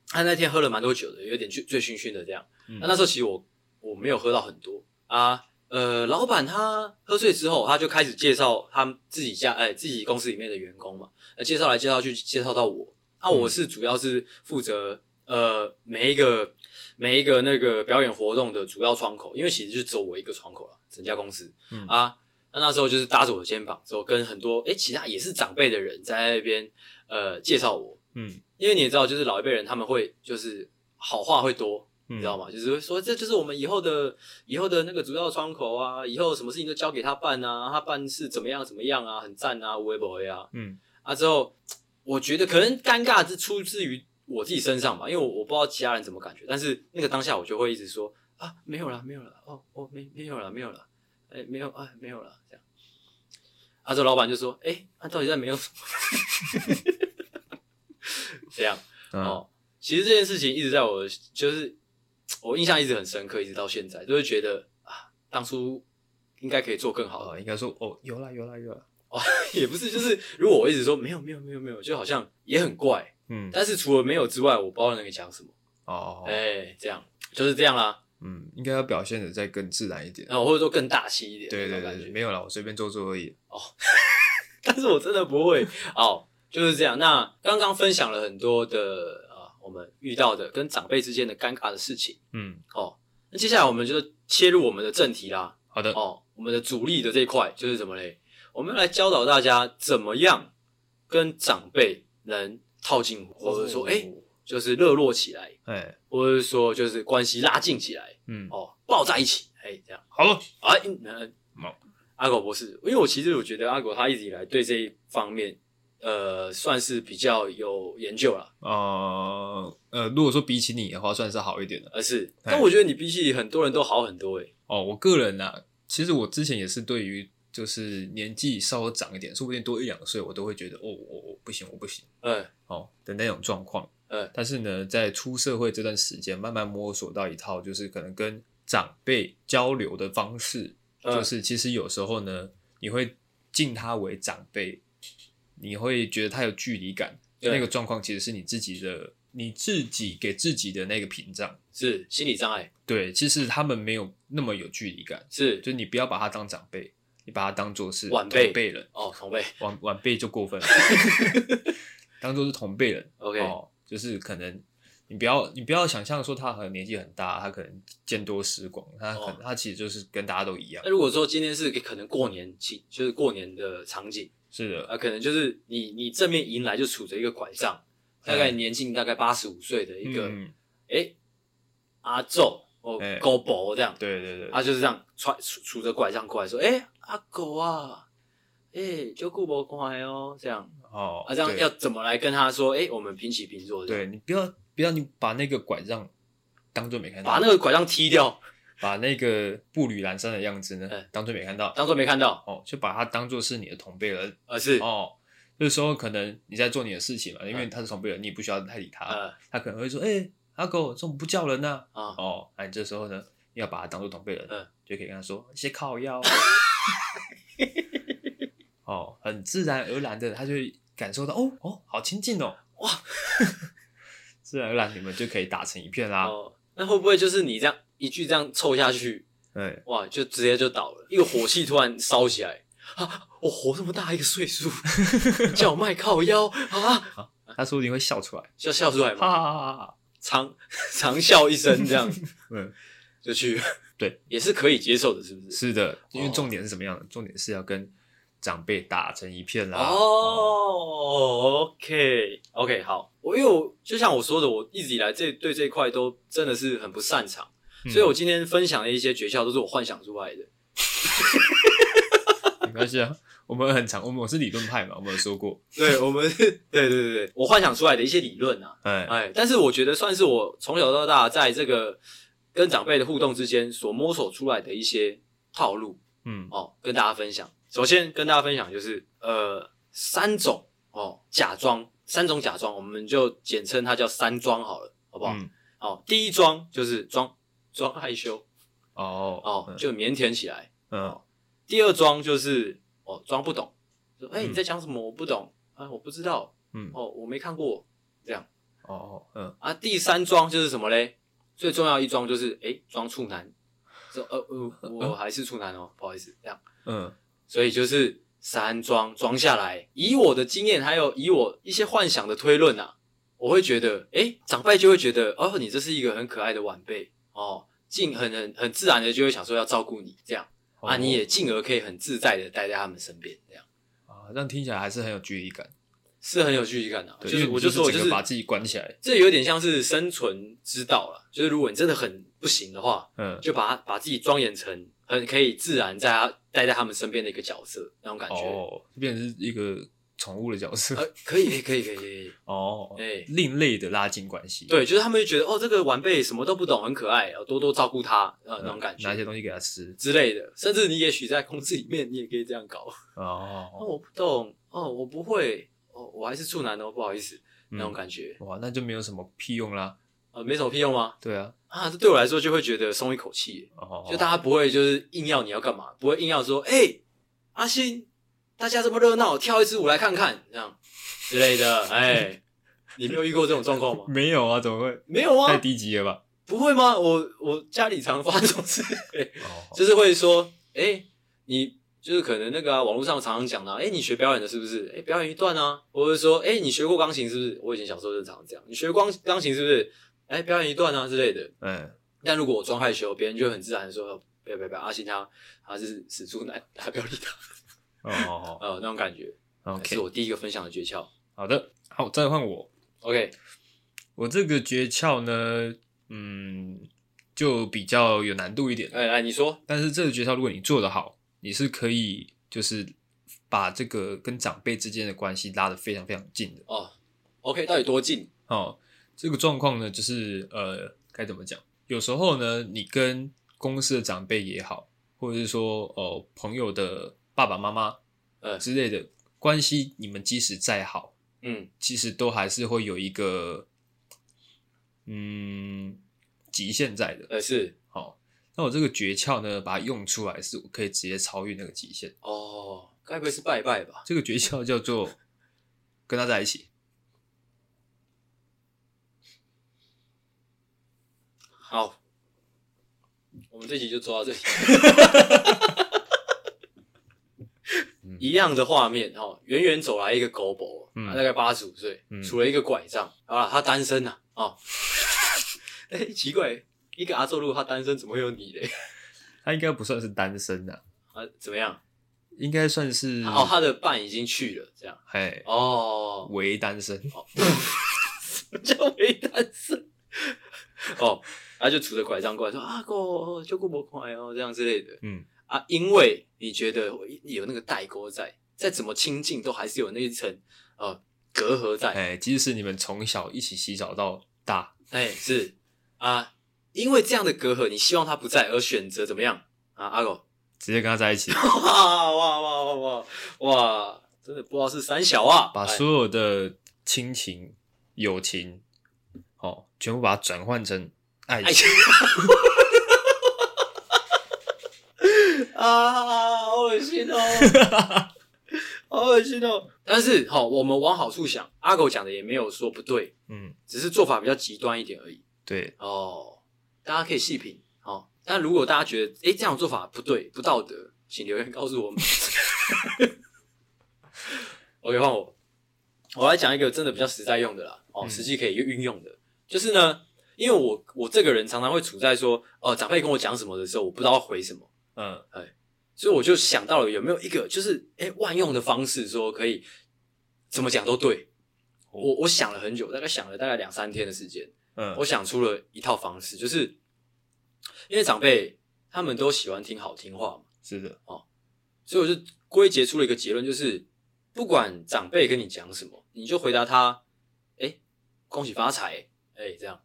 [SPEAKER 1] 他那天喝了蛮多酒的，有点醉醉醺醺的这样。
[SPEAKER 2] 嗯、
[SPEAKER 1] 那那时候其实我我没有喝到很多啊。呃，老板他喝醉之后，他就开始介绍他自己家，哎、欸，自己公司里面的员工嘛。呃，介绍来介绍去，介绍到我。啊，我是主要是负责呃每一个每一个那个表演活动的主要窗口，因为其实就只有我一个窗口了，整家公司。
[SPEAKER 2] 嗯
[SPEAKER 1] 啊，那那时候就是搭着我的肩膀，之后跟很多哎、欸、其他也是长辈的人在那边呃介绍我。
[SPEAKER 2] 嗯，
[SPEAKER 1] 因为你也知道，就是老一辈人他们会就是好话会多。你知道吗？就是会说，这就是我们以后的以后的那个主要窗口啊，以后什么事情都交给他办啊，他办事怎么样怎么样啊，很赞啊，微博啊，
[SPEAKER 2] 嗯
[SPEAKER 1] 啊之后，我觉得可能尴尬是出自于我自己身上吧，因为我我不知道其他人怎么感觉，但是那个当下我就会一直说啊，没有了，没有了，哦哦，没没有了，没有了，哎、欸，没有，啊，没有了，这样。啊之后老板就说，哎、欸，他、啊、到底在没有什么？这样、嗯、哦，其实这件事情一直在我就是。我印象一直很深刻，一直到现在就会觉得啊，当初应该可以做更好
[SPEAKER 2] 的。应该说哦，有啦有啦有啦。
[SPEAKER 1] 哦，也不是，就是如果我一直说没有没有没有没有，就好像也很怪。
[SPEAKER 2] 嗯，
[SPEAKER 1] 但是除了没有之外，我不知道能给讲什么。
[SPEAKER 2] 哦，
[SPEAKER 1] 哎、欸，这样就是这样啦。
[SPEAKER 2] 嗯，应该要表现的再更自然一点，
[SPEAKER 1] 然后或者说更大气一点。
[SPEAKER 2] 对对对，没有啦，我随便做做而已。
[SPEAKER 1] 哦，但是我真的不会。哦，就是这样。那刚刚分享了很多的啊。我们遇到的跟长辈之间的尴尬的事情，
[SPEAKER 2] 嗯，
[SPEAKER 1] 哦，那接下来我们就切入我们的正题啦。
[SPEAKER 2] 好的，
[SPEAKER 1] 哦，我们的主力的这一块就是什么嘞？我们要来教导大家怎么样跟长辈能套近乎，或者说，哎、欸，就是热络起来，
[SPEAKER 2] 哎，
[SPEAKER 1] 或者说就是关系拉近起来，
[SPEAKER 2] 嗯，
[SPEAKER 1] 哦，抱在一起，哎、欸，这样。
[SPEAKER 2] 好了，
[SPEAKER 1] 哎，嗯，阿狗博士，因为我其实我觉得阿狗他一直以来对这一方面。呃，算是比较有研究了。
[SPEAKER 2] 呃呃，如果说比起你的话，算是好一点的。
[SPEAKER 1] 呃，是，但我觉得你比起很多人都好很多诶。
[SPEAKER 2] 哦，我个人啊，其实我之前也是对于就是年纪稍微长一点，说不定多一两岁，我都会觉得哦，我我不行，我不行。嗯，哦的那种状况。嗯，但是呢，在出社会这段时间，慢慢摸索到一套，就是可能跟长辈交流的方式，嗯、就是其实有时候呢，你会敬他为长辈，你会觉得他有距离感，嗯、那个状况其实是你自己的，你自己给自己的那个屏障，
[SPEAKER 1] 是心理障碍。
[SPEAKER 2] 对，其实他们没有那么有距离感，
[SPEAKER 1] 是，
[SPEAKER 2] 就是你不要把他当长辈，你把他当做是
[SPEAKER 1] 晚辈
[SPEAKER 2] 辈人
[SPEAKER 1] 哦，同辈
[SPEAKER 2] 晚晚辈就过分了，当做是同辈人
[SPEAKER 1] ，OK，
[SPEAKER 2] 哦，就是可能。你不要，你不要想象说他可能年纪很大，他可能见多识广，他可能、哦、他其实就是跟大家都一样。
[SPEAKER 1] 那如果说今天是可能过年期，就是过年的场景，
[SPEAKER 2] 是的，
[SPEAKER 1] 啊，可能就是你你正面迎来就杵着一个拐杖，大概年近大概八十五岁的一个，哎、嗯。欸，阿昼哦，高伯这样，
[SPEAKER 2] 对对对，
[SPEAKER 1] 他就是这样揣杵着拐杖过来说，哎、欸，阿狗啊，哎、欸，就顾不过来哦，这样，
[SPEAKER 2] 哦，
[SPEAKER 1] 啊，这样要怎么来跟他说？哎、欸，我们平起平坐，
[SPEAKER 2] 对你不要。不要你把那个拐杖当做没看到，
[SPEAKER 1] 把那个拐杖踢掉，
[SPEAKER 2] 把那个步履蹒跚的样子呢，
[SPEAKER 1] 嗯、
[SPEAKER 2] 当做没看到，
[SPEAKER 1] 当做没看到
[SPEAKER 2] 哦，就把它当做是你的同辈人，
[SPEAKER 1] 而、呃、是
[SPEAKER 2] 哦，这时候可能你在做你的事情嘛，因为他是同辈人，你也不需要太理他，嗯、他可能会说，哎、欸，阿狗，怎么不叫人呢、啊？哦，那你这时候呢，要把他当做同辈人，嗯，就可以跟他说，先靠腰，哦，很自然而然的，他就会感受到，哦哦，好亲近哦，哇。自然而然，你们就可以打成一片啦。
[SPEAKER 1] 哦，那会不会就是你这样一句这样凑下去，
[SPEAKER 2] 哎，
[SPEAKER 1] 哇，就直接就倒了，一个火气突然烧起来啊！我活这么大一个岁数，叫我卖靠腰啊！
[SPEAKER 2] 他说不定会笑出来，
[SPEAKER 1] 笑笑出
[SPEAKER 2] 来吗？
[SPEAKER 1] 长长笑一声这样，
[SPEAKER 2] 嗯，
[SPEAKER 1] 就去，
[SPEAKER 2] 对，
[SPEAKER 1] 也是可以接受的，是不是？
[SPEAKER 2] 是的，因为重点是什么样的？重点是要跟。长辈打成一片啦！
[SPEAKER 1] 哦、oh,，OK，OK，、okay. okay, 好。我因为我就像我说的，我一直以来这对这一块都真的是很不擅长，嗯、所以我今天分享的一些诀窍都是我幻想出来的。
[SPEAKER 2] 没关系啊，我们很常，我们我是理论派嘛，我们有说过。
[SPEAKER 1] 对，我们对对对对，我幻想出来的一些理论啊，哎哎，但是我觉得算是我从小到大在这个跟长辈的互动之间所摸索出来的一些套路，嗯，哦，跟大家分享。首先跟大家分享就是，呃，三种哦假装，三种假装，我们就简称它叫三装好了，好不好？嗯、哦，第一装就是装装害羞，
[SPEAKER 2] 哦
[SPEAKER 1] 哦，嗯、就腼腆起来，
[SPEAKER 2] 嗯、
[SPEAKER 1] 哦。第二装就是哦装不懂，说哎、欸、你在讲什么？我不懂。啊，我不知道，
[SPEAKER 2] 嗯，
[SPEAKER 1] 哦我没看过，这样，
[SPEAKER 2] 哦嗯。
[SPEAKER 1] 啊，第三装就是什么嘞？最重要一装就是哎装处男，说呃呃 我还是处男哦，不好意思，这样，
[SPEAKER 2] 嗯。
[SPEAKER 1] 所以就是三装装下来，以我的经验，还有以我一些幻想的推论啊，我会觉得，诶，长辈就会觉得，哦，你这是一个很可爱的晚辈哦，进很很很自然的就会想说要照顾你这样，哦、啊，你也进而可以很自在的待在他们身边这样，
[SPEAKER 2] 啊，这样听起来还是很有距离感，
[SPEAKER 1] 是很有距离感的、啊，就是我就说我就是
[SPEAKER 2] 把自己关起来，
[SPEAKER 1] 这有点像是生存之道了，就是如果你真的很不行的话，
[SPEAKER 2] 嗯，
[SPEAKER 1] 就把它把自己庄严成很可以自然在他。待在他们身边的一个角色，那种感觉。
[SPEAKER 2] 哦，变成是一个宠物的角色，
[SPEAKER 1] 呃，可以，可以，可以，可以，
[SPEAKER 2] 哦，
[SPEAKER 1] 哎、欸，
[SPEAKER 2] 另类的拉近关系，
[SPEAKER 1] 对，就是他们就觉得哦，这个晚辈什么都不懂，很可爱，要多多照顾他，呃，那种感觉，
[SPEAKER 2] 拿些东西给他吃。之
[SPEAKER 1] 类的，甚至你也许在公司里面，你也可以这样搞，
[SPEAKER 2] 哦，
[SPEAKER 1] 哦，我不懂，哦，我不会，哦，我还是处男哦，不好意思，那种感觉，
[SPEAKER 2] 哇，那就没有什么屁用啦。
[SPEAKER 1] 呃，没什么屁用吗？
[SPEAKER 2] 对啊，
[SPEAKER 1] 啊，这对我来说就会觉得松一口气，哦，就大家不会就是硬要你要干嘛，不会硬要说，哎，阿星，大家这么热闹，跳一支舞来看看，这样之类的，哎，你没有遇过这种状况吗？
[SPEAKER 2] 没有啊，怎么会？
[SPEAKER 1] 没有啊，
[SPEAKER 2] 太低级了吧？
[SPEAKER 1] 不会吗？我我家里常发生这种事，就是会说，哎，你就是可能那个网络上常常讲的，哎，你学表演的是不是？哎，表演一段啊，或者说，哎，你学过钢琴是不是？我以前小时候就常常这样，你学过钢钢琴是不是？哎，表演一段啊之类的。
[SPEAKER 2] 嗯，
[SPEAKER 1] 但如果我装害羞，别人就很自然的说：“不要不要不要，阿信他他是死猪男，他不要理他。”
[SPEAKER 2] 哦哦哦，
[SPEAKER 1] 呃，那种感觉，OK，是我第一个分享的诀窍。
[SPEAKER 2] 好的，好，再换我。
[SPEAKER 1] OK，
[SPEAKER 2] 我这个诀窍呢，嗯，就比较有难度一点。
[SPEAKER 1] 哎，哎你说。
[SPEAKER 2] 但是这个诀窍，如果你做得好，你是可以就是把这个跟长辈之间的关系拉得非常非常近的
[SPEAKER 1] 哦。OK，到底多近？
[SPEAKER 2] 哦，这个状况呢，就是呃，该怎么讲？有时候呢，你跟公司的长辈也好，或者是说呃朋友的爸爸妈妈呃之类的、嗯、关系，你们即使再好，嗯，其实都还是会有一个嗯极限在的。
[SPEAKER 1] 呃，是。
[SPEAKER 2] 好，那我这个诀窍呢，把它用出来，是我可以直接超越那个极限。
[SPEAKER 1] 哦，该不会是拜拜吧？
[SPEAKER 2] 这个诀窍叫做 跟他在一起。
[SPEAKER 1] 好，我们这集就做到这里。一样的画面哦，远远走来一个狗婆，他大概八十五岁，拄了一个拐杖啊，他单身呐啊。哎、欸，奇怪，一个阿祖如果他单身，怎么会有你嘞？
[SPEAKER 2] 他应该不算是单身呐。
[SPEAKER 1] 啊，怎么样？
[SPEAKER 2] 应该算是
[SPEAKER 1] 哦，他的伴已经去了，这样。
[SPEAKER 2] 嘿，
[SPEAKER 1] 哦，
[SPEAKER 2] 为单身。
[SPEAKER 1] 哦、什 么叫为单身？哦。他就拄着拐杖过来说：“阿哥，就顾不快哦，这样之类的。”嗯啊，因为你觉得有那个代沟在，再怎么亲近都还是有那一层呃隔阂在。
[SPEAKER 2] 哎，即使是你们从小一起洗澡到大，
[SPEAKER 1] 哎，是啊，因为这样的隔阂，你希望他不在，而选择怎么样啊？阿狗
[SPEAKER 2] 直接跟他在一起。
[SPEAKER 1] 哇哇哇哇哇哇！真的不知道是三小啊，
[SPEAKER 2] 把所有的亲情、友情，哦，全部把它转换成。爱情
[SPEAKER 1] 啊，好恶心哦，好恶心哦。但是好，我们往好处想，阿狗讲的也没有说不对，嗯，只是做法比较极端一点而已。
[SPEAKER 2] 对
[SPEAKER 1] 哦，大家可以细品。哦，但如果大家觉得哎、欸、这样做法不对、不道德，请留言告诉我们。OK，换我，我来讲一个真的比较实在用的啦，哦，实际可以运用的，就是呢。因为我我这个人常常会处在说，呃，长辈跟我讲什么的时候，我不知道回什么，嗯，哎，所以我就想到了有没有一个就是，哎，万用的方式，说可以怎么讲都对。我我想了很久，大概想了大概两三天的时间，嗯，我想出了一套方式，就是因为长辈他们都喜欢听好听话嘛，
[SPEAKER 2] 是的，
[SPEAKER 1] 哦，所以我就归结出了一个结论，就是不管长辈跟你讲什么，你就回答他，哎，恭喜发财，哎，这样。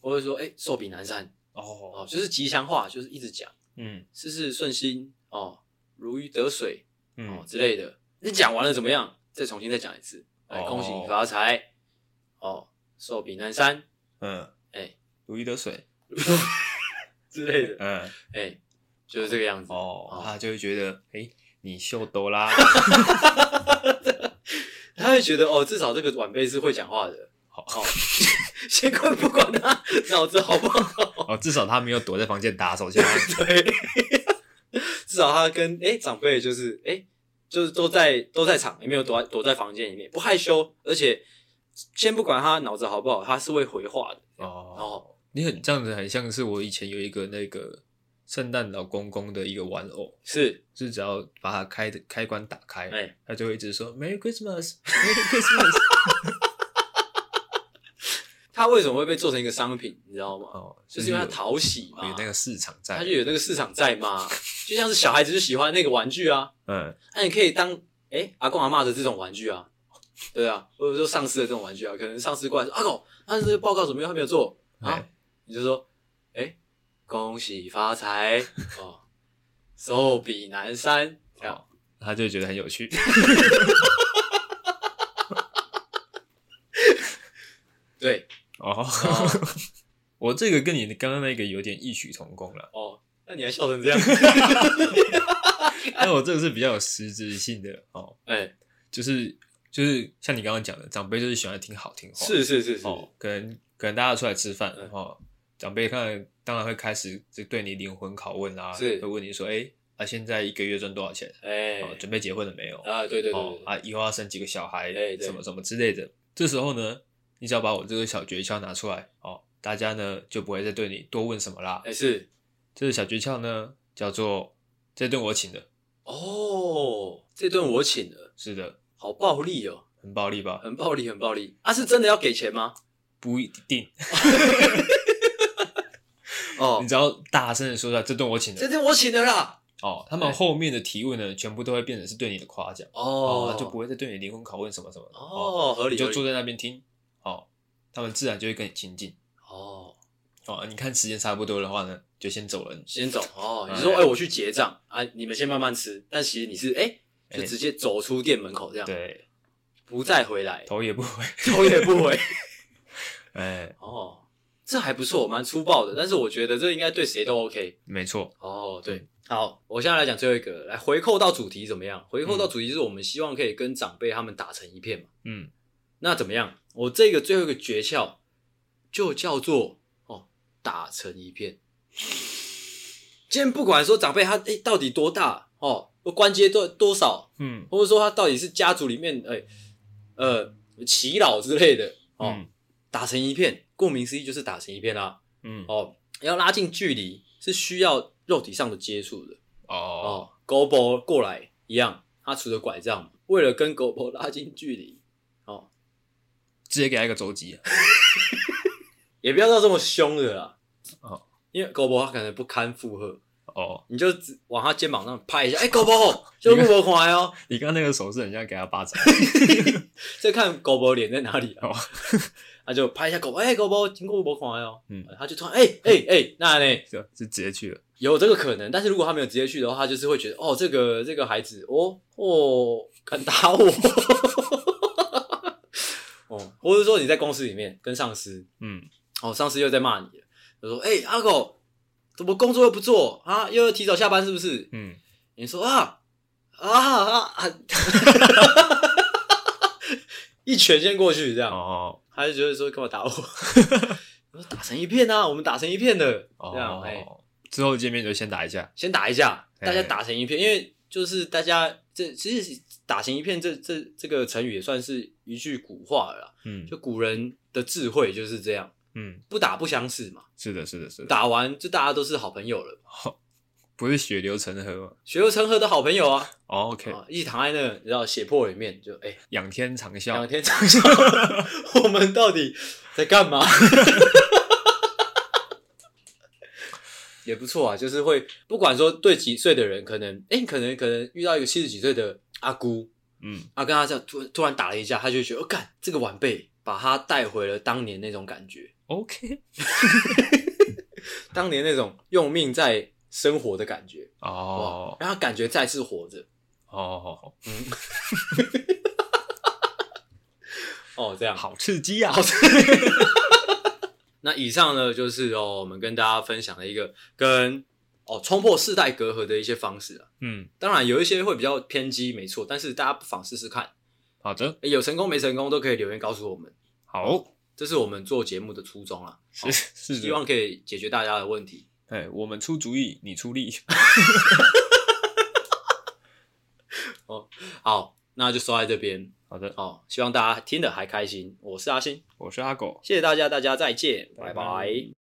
[SPEAKER 1] 或者说，哎、欸，寿比南山哦。哦，就是吉祥话，就是一直讲，嗯，事事顺心哦，如鱼得水，嗯、哦之类的。你讲完了怎么样？再重新再讲一次，哎、哦，恭喜你发财，哦，寿比南山，
[SPEAKER 2] 嗯，哎、欸，如鱼得水。
[SPEAKER 1] 之类的，
[SPEAKER 2] 嗯，
[SPEAKER 1] 哎、欸，就是这个样子。
[SPEAKER 2] 哦。哦。他就会觉得，哎、欸，你秀逗啦，
[SPEAKER 1] 他会觉得，哦，至少这个晚辈是会讲话的。好，先管不管他脑子好不好？
[SPEAKER 2] 哦，至少他没有躲在房间打手枪。
[SPEAKER 1] 对，至少他跟哎、欸、长辈就是哎、欸，就是都在都在场，也没有躲躲在房间里面，不害羞，而且先不管他脑子好不好，他是会回话的。
[SPEAKER 2] 哦，哦，你很这样子，很像是我以前有一个那个圣诞老公公的一个玩偶，
[SPEAKER 1] 是，
[SPEAKER 2] 是只要把它开的开关打开，哎、欸，他就会一直说 Merry Christmas，Merry
[SPEAKER 1] Christmas。他为什么会被做成一个商品？你知道吗？哦，就是因为他讨喜嘛，
[SPEAKER 2] 有那个市场在，
[SPEAKER 1] 他就有那个市场在嘛。就像是小孩子就喜欢那个玩具啊，嗯，那你可以当哎、欸、阿公阿妈的这种玩具啊，对啊，或者说上司的这种玩具啊，可能上司过来说阿狗，他这个报告怎么样？他没有做。啊，欸、你就说哎、欸，恭喜发财。哦，寿比南山，这样、哦、
[SPEAKER 2] 他就觉得很有趣。
[SPEAKER 1] 对。哦，
[SPEAKER 2] 我这个跟你刚刚那个有点异曲同工了。
[SPEAKER 1] 哦，那你还笑成这样？
[SPEAKER 2] 那 我这个是比较有实质性的哦。哎、欸，就是就是像你刚刚讲的，长辈就是喜欢听好听话。
[SPEAKER 1] 是是是是。
[SPEAKER 2] 哦，可能可能大家出来吃饭，然后、哦、长辈看当然会开始就对你灵魂拷问啊，是会问你说，哎、欸，啊现在一个月赚多少钱？哎、欸哦，准备结婚了没有？
[SPEAKER 1] 啊，对对
[SPEAKER 2] 对，啊，以后要生几个小孩？哎，什么什么之类的。这时候呢？你只要把我这个小诀窍拿出来，哦，大家呢就不会再对你多问什么啦。
[SPEAKER 1] 哎，是，
[SPEAKER 2] 这个小诀窍呢叫做这顿我请的。
[SPEAKER 1] 哦，这顿我请的。
[SPEAKER 2] 是的，
[SPEAKER 1] 好暴力哦，
[SPEAKER 2] 很暴力吧？
[SPEAKER 1] 很暴力，很暴力。啊，是真的要给钱吗？
[SPEAKER 2] 不一定。哦，你只要大声的说出来，这顿我请的。
[SPEAKER 1] 这顿我请的啦。
[SPEAKER 2] 哦，他们后面的提问呢，全部都会变成是对你的夸奖哦，就不会再对你灵魂拷问什么什么
[SPEAKER 1] 哦，合理，
[SPEAKER 2] 你就坐在那边听，哦，他们自然就会跟你亲近哦哦，你看时间差不多的话呢，就先走了，
[SPEAKER 1] 先走哦。你说哎，我去结账啊，你们先慢慢吃，但其实你是哎，就直接走出店门口这样，
[SPEAKER 2] 对，
[SPEAKER 1] 不再回来，
[SPEAKER 2] 头也不回，
[SPEAKER 1] 头也不回，哎哦。这还不错，蛮粗暴的，但是我觉得这应该对谁都 OK。
[SPEAKER 2] 没错。
[SPEAKER 1] 哦，对，好，我现在来讲最后一个，来回扣到主题怎么样？回扣到主题就是我们希望可以跟长辈他们打成一片嘛。嗯。那怎么样？我这个最后一个诀窍就叫做哦，打成一片。今天不管说长辈他诶到底多大哦，关节多多少，嗯，或者说他到底是家族里面诶呃耆老之类的哦，嗯、打成一片。顾名思义就是打成一片啦，嗯。哦，要拉近距离是需要肉体上的接触的。哦。哦，狗婆过来一样，他拄着拐杖，为了跟狗婆拉近距离，哦，
[SPEAKER 2] 直接给他一个肘击，
[SPEAKER 1] 也不要到这么凶的啦，哦，因为狗婆他可能不堪负荷，哦，你就只往他肩膀上拍一下，哎、欸，狗婆就不婆快哦，
[SPEAKER 2] 你刚刚那个手势很像给他巴掌，
[SPEAKER 1] 再看狗婆脸在哪里哦。他就拍一下狗，哎、欸，狗博经过我看哦，嗯，他就突然，哎哎哎，那呢，
[SPEAKER 2] 就就直接去了，
[SPEAKER 1] 有这个可能，但是如果他没有直接去的话，他就是会觉得，哦，这个这个孩子，哦哦，敢打我，哦，或者说你在公司里面跟上司，嗯，哦，上司又在骂你了，他说，哎、欸，阿狗，怎么工作又不做啊？又要提早下班是不是？嗯，你说啊啊啊，啊 一拳先过去这样哦。他就觉得说干嘛打我？我说打成一片啊，我们打成一片的，这样哎。
[SPEAKER 2] 之后见面就先打一架，
[SPEAKER 1] 先打一架，大家打成一片。因为就是大家这其实打成一片这这这个成语也算是一句古话了啦。嗯，就古人的智慧就是这样。嗯，不打不相识嘛。
[SPEAKER 2] 是的，是的，是的。
[SPEAKER 1] 打完就大家都是好朋友了。
[SPEAKER 2] 不是血流成河吗？
[SPEAKER 1] 血流成河的好朋友啊。
[SPEAKER 2] Oh, OK，
[SPEAKER 1] 一起躺在那个，你知道血泊里面，就哎，
[SPEAKER 2] 仰天长啸，
[SPEAKER 1] 仰天长啸。我们到底在干嘛？也不错啊，就是会不管说对几岁的人，可能哎，可能可能遇到一个七十几岁的阿姑，嗯，啊，跟他这样突突然打了一架，他就觉得，哦，干，这个晚辈把他带回了当年那种感觉。
[SPEAKER 2] OK，
[SPEAKER 1] 当年那种用命在。生活的感觉哦，让他感觉再次活着哦，嗯，哦，这样
[SPEAKER 2] 好刺激啊！
[SPEAKER 1] 那以上呢，就是哦，我们跟大家分享了一个跟哦冲破世代隔阂的一些方式啊。嗯，当然有一些会比较偏激，没错，但是大家不妨试试看。
[SPEAKER 2] 好的，
[SPEAKER 1] 有成功没成功都可以留言告诉我们。
[SPEAKER 2] 好，
[SPEAKER 1] 这是我们做节目的初衷啊，是是希望可以解决大家的问题。
[SPEAKER 2] 哎，我们出主意，你出力。
[SPEAKER 1] 哦，好，那就说在这边。
[SPEAKER 2] 好的，
[SPEAKER 1] 哦，希望大家听得还开心。我是阿星，
[SPEAKER 2] 我是阿狗，
[SPEAKER 1] 谢谢大家，大家再见，拜拜。拜拜。